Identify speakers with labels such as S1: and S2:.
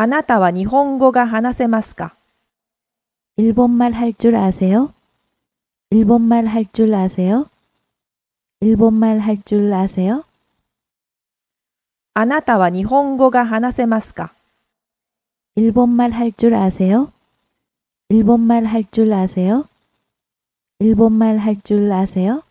S1: あなたは日本語が話せますか
S2: 일본말 할 줄 아세요? 일본말 할 줄 아세요? 일본말 할 줄 아세요?
S1: あなたは日本語が話せますか
S2: 일본말 할 줄 아세요? 일본말 할 줄 아세요? 일본말 할 줄 아세요?